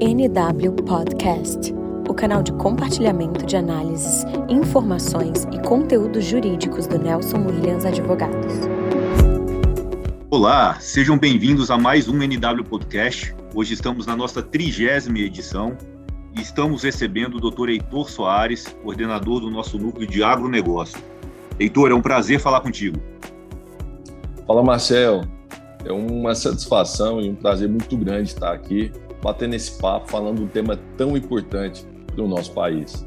NW Podcast, o canal de compartilhamento de análises, informações e conteúdos jurídicos do Nelson Williams Advogados. Olá, sejam bem-vindos a mais um NW Podcast. Hoje estamos na nossa trigésima edição e estamos recebendo o Dr. Heitor Soares, coordenador do nosso núcleo de agronegócio. Heitor, é um prazer falar contigo. Fala, Marcel. É uma satisfação e um prazer muito grande estar aqui batendo esse papo, falando de um tema tão importante para o nosso país.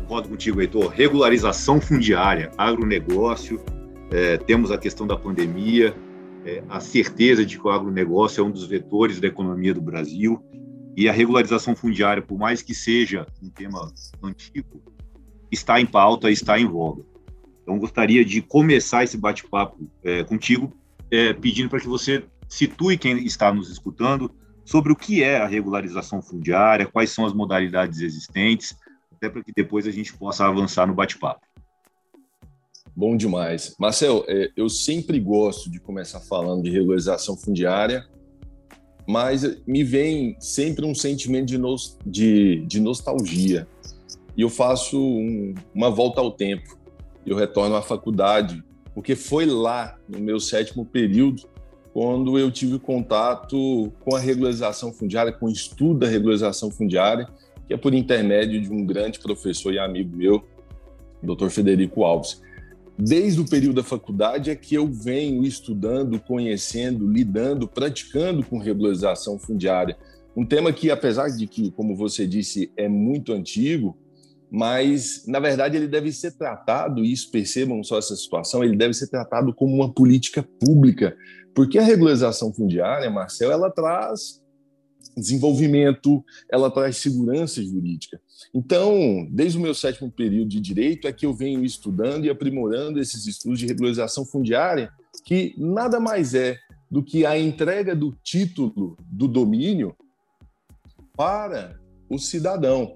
Concordo contigo, Heitor. Regularização fundiária, agronegócio, é, temos a questão da pandemia, é, a certeza de que o agronegócio é um dos vetores da economia do Brasil e a regularização fundiária, por mais que seja um tema antigo, está em pauta, está em voga. Então, gostaria de começar esse bate-papo é, contigo, é, pedindo para que você situe quem está nos escutando sobre o que é a regularização fundiária, quais são as modalidades existentes, até para que depois a gente possa avançar no bate-papo. Bom demais. Marcel, é, eu sempre gosto de começar falando de regularização fundiária, mas me vem sempre um sentimento de, nos, de, de nostalgia. E eu faço um, uma volta ao tempo. Eu retorno à faculdade, porque foi lá, no meu sétimo período, quando eu tive contato com a regularização fundiária, com o estudo da regularização fundiária, que é por intermédio de um grande professor e amigo meu, Dr. Federico Alves. Desde o período da faculdade é que eu venho estudando, conhecendo, lidando, praticando com regularização fundiária. Um tema que, apesar de que, como você disse, é muito antigo, mas, na verdade, ele deve ser tratado, e isso percebam só essa situação, ele deve ser tratado como uma política pública porque a regularização fundiária, Marcel, ela traz desenvolvimento, ela traz segurança jurídica. Então, desde o meu sétimo período de direito é que eu venho estudando e aprimorando esses estudos de regularização fundiária, que nada mais é do que a entrega do título do domínio para o cidadão.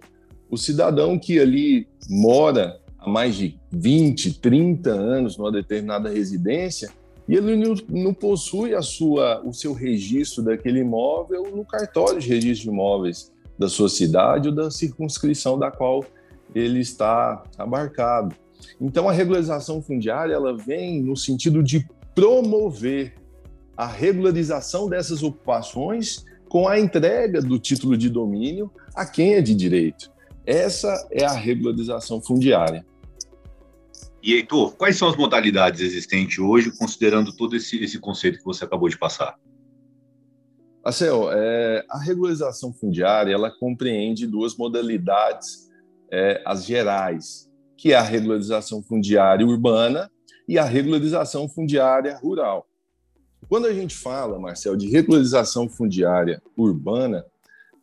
O cidadão que ali mora há mais de 20, 30 anos numa determinada residência, e ele não, possui a sua, o seu registro daquele imóvel no cartório de registro de imóveis da sua cidade ou da circunscrição da qual ele está abarcado. Então, a regularização fundiária ela vem no sentido de promover a regularização dessas ocupações com a entrega do título de domínio a quem é de direito. Essa é a regularização fundiária. E, Heitor, quais são as modalidades existentes hoje, considerando todo esse, esse conceito que você acabou de passar? Marcel, é, a regularização fundiária ela compreende duas modalidades, é, as gerais, que é a regularização fundiária urbana e a regularização fundiária rural. Quando a gente fala, Marcel, de regularização fundiária urbana,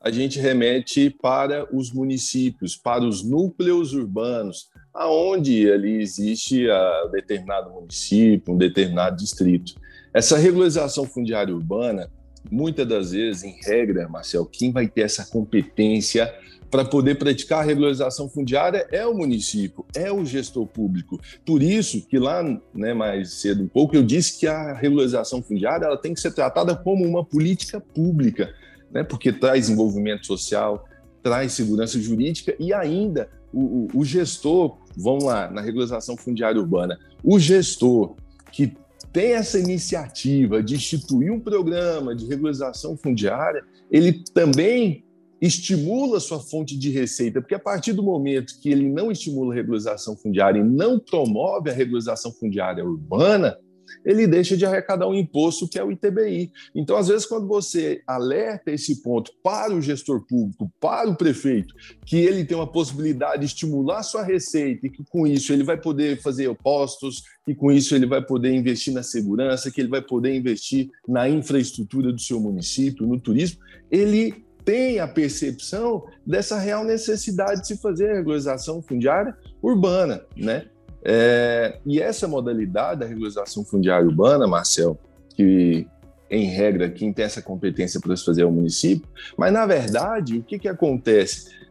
a gente remete para os municípios, para os núcleos urbanos, aonde ali existe a determinado município, um determinado distrito. Essa regularização fundiária urbana, muitas das vezes, em regra, Marcel, quem vai ter essa competência para poder praticar a regularização fundiária é o município, é o gestor público. Por isso que lá, né, mais cedo um pouco, eu disse que a regularização fundiária ela tem que ser tratada como uma política pública, né, porque traz envolvimento social, traz segurança jurídica e ainda o, o, o gestor vamos lá, na regularização fundiária urbana, o gestor que tem essa iniciativa de instituir um programa de regularização fundiária, ele também estimula sua fonte de receita, porque a partir do momento que ele não estimula a regularização fundiária e não promove a regularização fundiária urbana, ele deixa de arrecadar um imposto que é o ITBI. Então, às vezes, quando você alerta esse ponto para o gestor público, para o prefeito, que ele tem uma possibilidade de estimular sua receita e que com isso ele vai poder fazer postos, que com isso ele vai poder investir na segurança, que ele vai poder investir na infraestrutura do seu município, no turismo, ele tem a percepção dessa real necessidade de se fazer a regularização fundiária urbana, né? É, e essa modalidade da regularização fundiária urbana, Marcel, que em regra quem tem essa competência para se fazer é o município, mas na verdade o que, que acontece?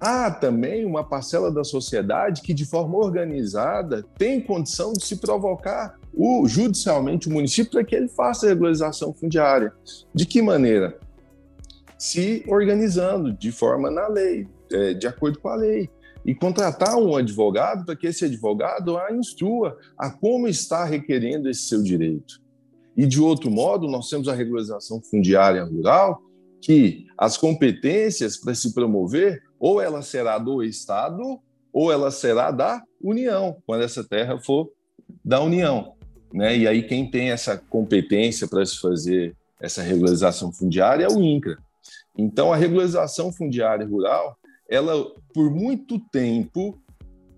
Há também uma parcela da sociedade que, de forma organizada, tem condição de se provocar o, judicialmente o município para que ele faça a regularização fundiária. De que maneira? se organizando de forma na lei, é, de acordo com a lei. E contratar um advogado para que esse advogado a instrua a como está requerendo esse seu direito. E, de outro modo, nós temos a regularização fundiária rural, que as competências para se promover, ou ela será do Estado, ou ela será da União, quando essa terra for da União. Né? E aí, quem tem essa competência para se fazer essa regularização fundiária é o INCRA. Então, a regularização fundiária rural, ela, por muito tempo,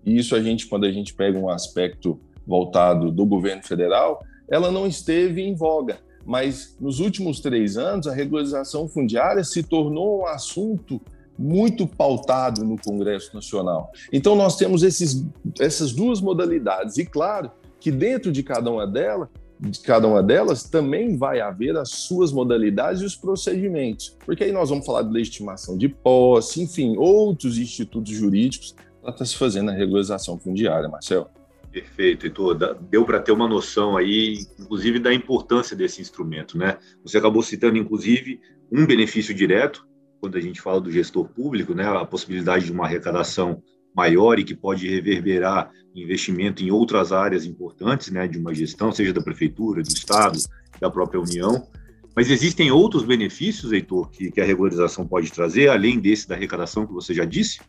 e isso a gente, quando a gente pega um aspecto voltado do governo federal, ela não esteve em voga. Mas nos últimos três anos, a regularização fundiária se tornou um assunto muito pautado no Congresso Nacional. Então, nós temos esses, essas duas modalidades. E, claro, que dentro de cada uma delas de cada uma delas, também vai haver as suas modalidades e os procedimentos. Porque aí nós vamos falar de legitimação de posse, enfim, outros institutos jurídicos para estar tá se fazendo a regularização fundiária, Marcelo. Perfeito, Heitor. Deu para ter uma noção aí, inclusive, da importância desse instrumento, né? Você acabou citando, inclusive, um benefício direto, quando a gente fala do gestor público, né? A possibilidade de uma arrecadação maior e que pode reverberar investimento em outras áreas importantes, né, de uma gestão, seja da prefeitura, do estado, da própria União. Mas existem outros benefícios, Heitor, que, que a regularização pode trazer, além desse da arrecadação que você já disse?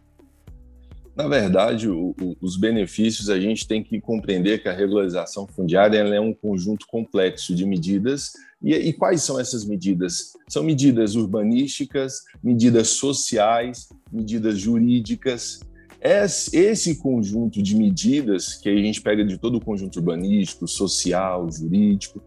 Na verdade, o, o, os benefícios a gente tem que compreender que a regularização fundiária é um conjunto complexo de medidas. E, e, quais são essas medidas? São medidas urbanísticas, medidas sociais, medidas jurídicas, esse conjunto de medidas que a gente pega de todo o conjunto urbanístico, social, jurídico,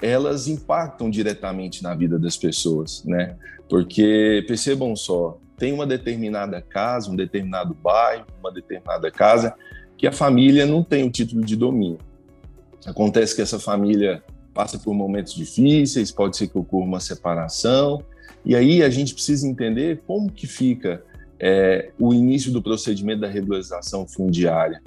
elas impactam diretamente na vida das pessoas, né? Porque percebam só, tem uma determinada casa, um determinado bairro, uma determinada casa que a família não tem o título de domínio. Acontece que essa família passa por momentos difíceis, pode ser que ocorra uma separação, e aí a gente precisa entender como que fica é, o início do procedimento da regularização fundiária.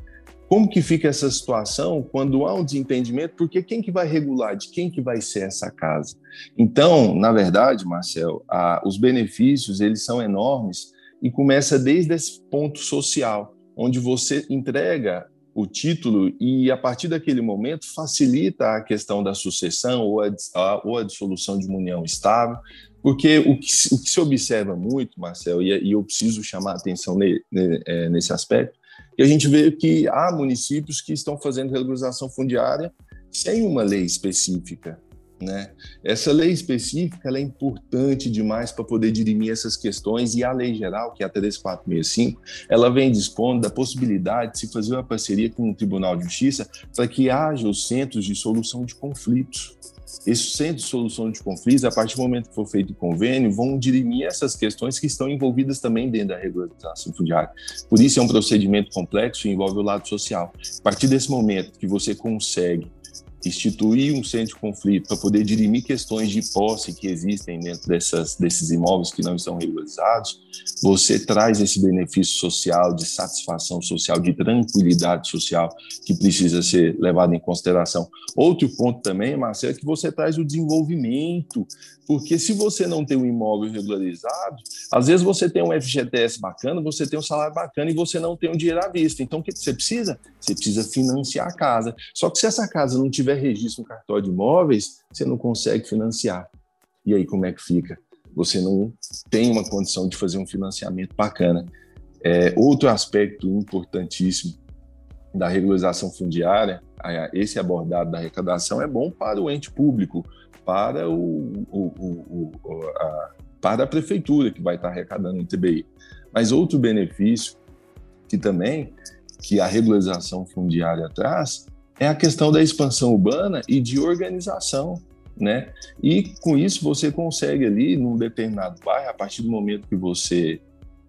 Como que fica essa situação quando há um desentendimento? Porque quem que vai regular? De quem que vai ser essa casa? Então, na verdade, Marcel, a, os benefícios eles são enormes e começa desde esse ponto social, onde você entrega o título e a partir daquele momento facilita a questão da sucessão ou a, a, ou a dissolução de uma união estável, porque o que, o que se observa muito, Marcel, e, e eu preciso chamar a atenção ne, ne, é, nesse aspecto, que a gente vê que há municípios que estão fazendo regularização fundiária sem uma lei específica. Né? Essa lei específica é importante demais para poder dirimir essas questões e a lei geral, que é a 3465, ela vem dispondo da possibilidade de se fazer uma parceria com o Tribunal de Justiça para que haja os centros de solução de conflitos. Esses centros de solução de conflitos, a partir do momento que for feito o convênio, vão dirimir essas questões que estão envolvidas também dentro da regularização fundiária. Por isso é um procedimento complexo e envolve o lado social. A partir desse momento que você consegue instituir um centro de conflito para poder dirimir questões de posse que existem dentro dessas, desses imóveis que não estão regularizados, você traz esse benefício social, de satisfação social, de tranquilidade social que precisa ser levado em consideração. Outro ponto também, Marcelo, é que você traz o desenvolvimento, porque se você não tem um imóvel regularizado, às vezes você tem um FGTS bacana, você tem um salário bacana e você não tem um dinheiro à vista. Então, o que você precisa? Você precisa financiar a casa. Só que se essa casa não tiver registro no cartório de imóveis, você não consegue financiar. E aí, como é que fica? Você não tem uma condição de fazer um financiamento bacana. É, outro aspecto importantíssimo da regularização fundiária, esse abordado da arrecadação é bom para o ente público, para, o, o, o a, para a prefeitura que vai estar arrecadando o TBI. Mas outro benefício que também que a regularização fundiária traz é a questão da expansão urbana e de organização, né? E com isso você consegue ali num determinado bairro, a partir do momento que você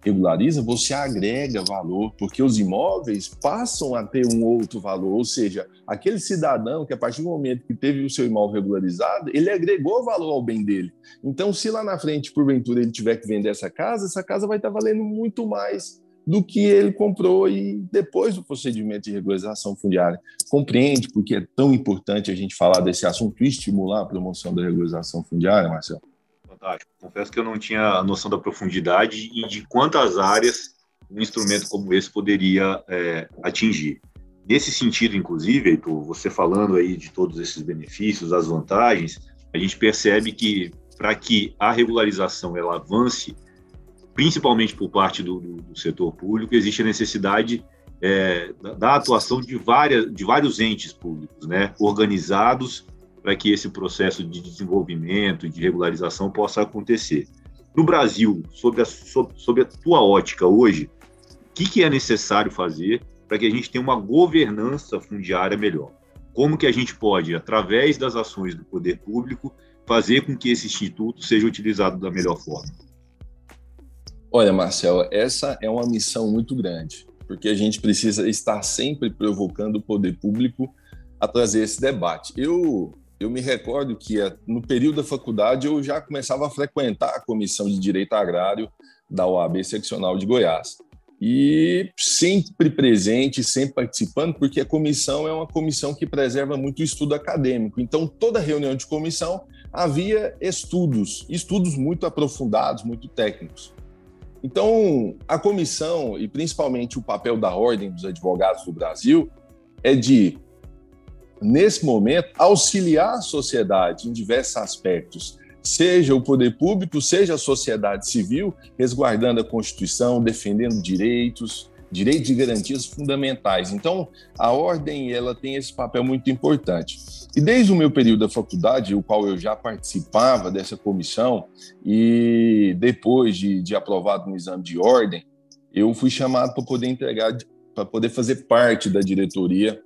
regulariza, você agrega valor, porque os imóveis passam a ter um outro valor, ou seja, aquele cidadão que a partir do momento que teve o seu imóvel regularizado, ele agregou valor ao bem dele. Então, se lá na frente, porventura, ele tiver que vender essa casa, essa casa vai estar valendo muito mais do que ele comprou e depois do procedimento de regularização fundiária. Compreende porque é tão importante a gente falar desse assunto e estimular a promoção da regularização fundiária, Marcelo? Fantástico. Confesso que eu não tinha a noção da profundidade e de quantas áreas um instrumento como esse poderia é, atingir. Nesse sentido, inclusive, Heitor, você falando aí de todos esses benefícios, as vantagens, a gente percebe que para que a regularização ela avance, principalmente por parte do, do, do setor público, existe a necessidade é, da, da, atuação de, várias, de vários entes públicos, né, organizados para que esse processo de desenvolvimento de regularização possa acontecer. No Brasil, sob a, sob, sob a tua ótica hoje, o que, que é necessário fazer para que a gente tenha uma governança fundiária melhor? Como que a gente pode, através das ações do poder público, fazer com que esse instituto seja utilizado da melhor forma? Olha, Marcelo, essa é uma missão muito grande, porque a gente precisa estar sempre provocando o poder público a trazer esse debate. Eu eu me recordo que eh, no período da faculdade eu já começava a frequentar a comissão de direito agrário da OAB seccional de Goiás e sempre presente, sempre participando, porque a comissão é uma comissão que preserva muito o estudo acadêmico. Então, toda reunião de comissão havia estudos, estudos muito aprofundados, muito técnicos. Então, a comissão, e principalmente o papel da Ordem dos Advogados do Brasil, é de, nesse momento, auxiliar a sociedade em diversos aspectos, seja o poder público, seja a sociedade civil, resguardando a Constituição, defendendo direitos, direitos e garantias fundamentais. Então, a ordem ela tem esse papel muito importante. E desde o meu período da faculdade, o qual eu já participava dessa comissão, e depois de, de aprovado no exame de ordem, eu fui chamado para poder entregar, para poder fazer parte da diretoria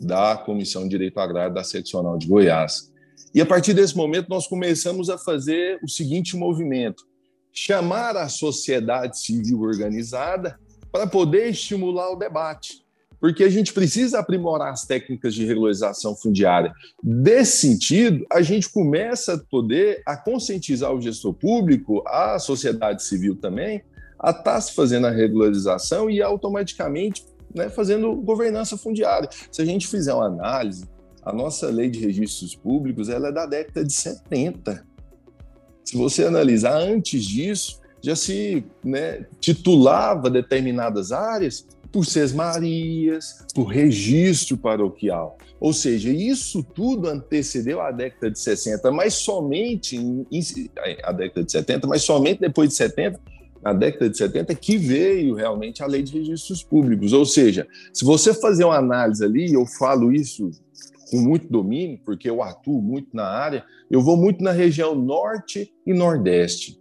da Comissão de Direito Agrário da Seccional de Goiás. E a partir desse momento, nós começamos a fazer o seguinte movimento: chamar a sociedade civil organizada para poder estimular o debate. Porque a gente precisa aprimorar as técnicas de regularização fundiária. Desse sentido, a gente começa a poder a conscientizar o gestor público, a sociedade civil também, a estar tá se fazendo a regularização e automaticamente né, fazendo governança fundiária. Se a gente fizer uma análise a nossa lei de registros públicos ela é da década de 70. Se você analisar antes disso, já se né, titulava determinadas áreas por sesmarias, por registro paroquial. Ou seja, isso tudo antecedeu a década de 60, mas somente em, a década de 70, mas somente depois de 70, na década de 70, que veio realmente a lei de registros públicos. Ou seja, se você fazer uma análise ali, eu falo isso com muito domínio, porque eu atuo muito na área, eu vou muito na região norte e nordeste.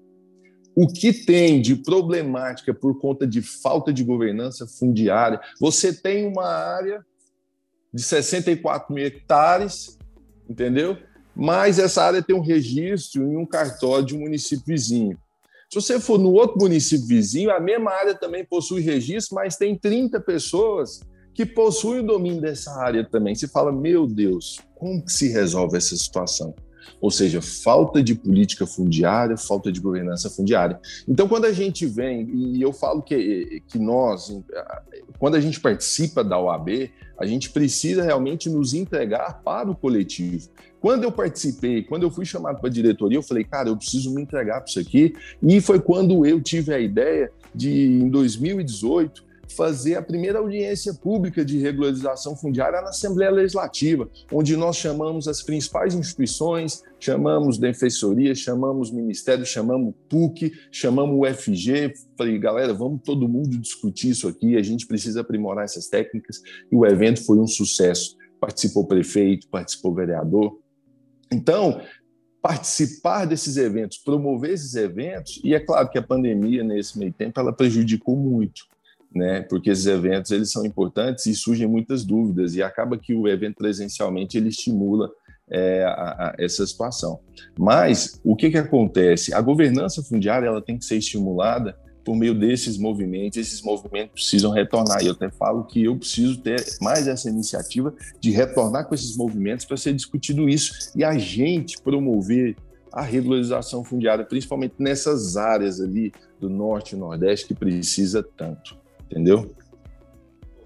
O que tem de problemática por conta de falta de governança fundiária? Você tem uma área de 64 mil hectares, entendeu? Mas essa área tem um registro em um cartório de um município vizinho. Se você for no outro município vizinho, a mesma área também possui registro, mas tem 30 pessoas que possui o domínio dessa área também. Você fala, meu Deus, como que se resolve essa situação? Ou seja, falta de política fundiária, falta de governança fundiária. Então, quando a gente vem, e eu falo que, que nós, quando a gente participa da OAB, a gente precisa realmente nos entregar para o coletivo. Quando eu participei, quando eu fui chamado para a diretoria, eu falei, cara, eu preciso me entregar para isso aqui. E foi quando eu tive a ideia de, em 2018, fazer a primeira audiência pública de regularização fundiária na Assembleia Legislativa, onde nós chamamos as principais instituições, chamamos Defensoria, chamamos Ministério, chamamos PUC, chamamos UFG. Falei, galera, vamos todo mundo discutir isso aqui, a gente precisa aprimorar essas técnicas. E o evento foi um sucesso. Participou prefeito, participou vereador. Então, participar desses eventos, promover esses eventos, e é claro que a pandemia, nesse meio tempo, ela prejudicou muito né? Porque esses eventos eles são importantes e surgem muitas dúvidas e acaba que o evento presencialmente ele estimula é, a, a essa situação. Mas o que que acontece? A governança fundiária ela tem que ser estimulada por meio desses movimentos. Esses movimentos precisam retornar. E eu até falo que eu preciso ter mais essa iniciativa de retornar com esses movimentos para ser discutido isso e a gente promover a regularização fundiária, principalmente nessas áreas ali do norte e nordeste que precisa tanto entendeu?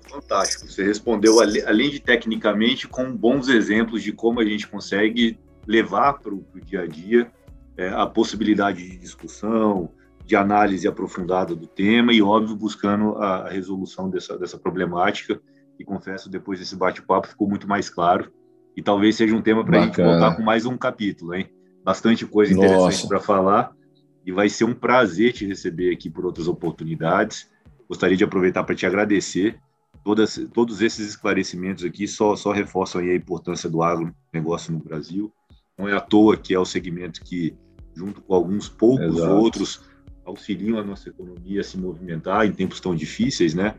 Fantástico. Você respondeu, além de tecnicamente, com bons exemplos de como a gente consegue levar para o dia a dia é, a possibilidade de discussão, de análise aprofundada do tema e, óbvio, buscando a, a resolução dessa, dessa problemática. E confesso, depois desse bate-papo ficou muito mais claro. E talvez seja um tema para a gente voltar com mais um capítulo, hein? Bastante coisa interessante para falar. E vai ser um prazer te receber aqui por outras oportunidades. Gostaria de aproveitar para te agradecer. Todas, todos esses esclarecimentos aqui só, só reforçam a importância do agronegócio no Brasil. Não é à toa que é o segmento que, junto com alguns poucos Exato. outros, auxiliam a nossa economia a se movimentar em tempos tão difíceis, né?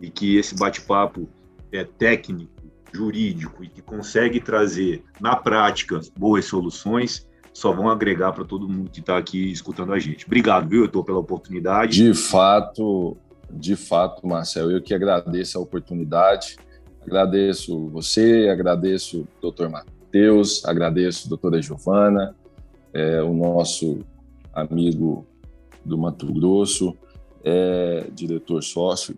E que esse bate-papo é técnico, jurídico e que consegue trazer na prática boas soluções, só vão agregar para todo mundo que está aqui escutando a gente. Obrigado, viu, Heitor, pela oportunidade. De fato, de fato, Marcel, eu que agradeço a oportunidade, agradeço você, agradeço o doutor Matheus, agradeço a doutora Giovana, é, o nosso amigo do Mato Grosso, é, diretor sócio.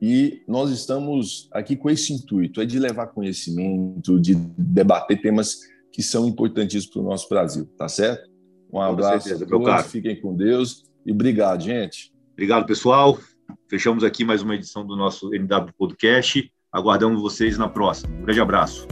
E nós estamos aqui com esse intuito, é de levar conhecimento, de debater temas que são importantíssimos para o nosso Brasil, tá certo? Um abraço certeza, a todos, fiquem com Deus e obrigado, gente. Obrigado, pessoal. Fechamos aqui mais uma edição do nosso NW Podcast. Aguardamos vocês na próxima. Um grande abraço.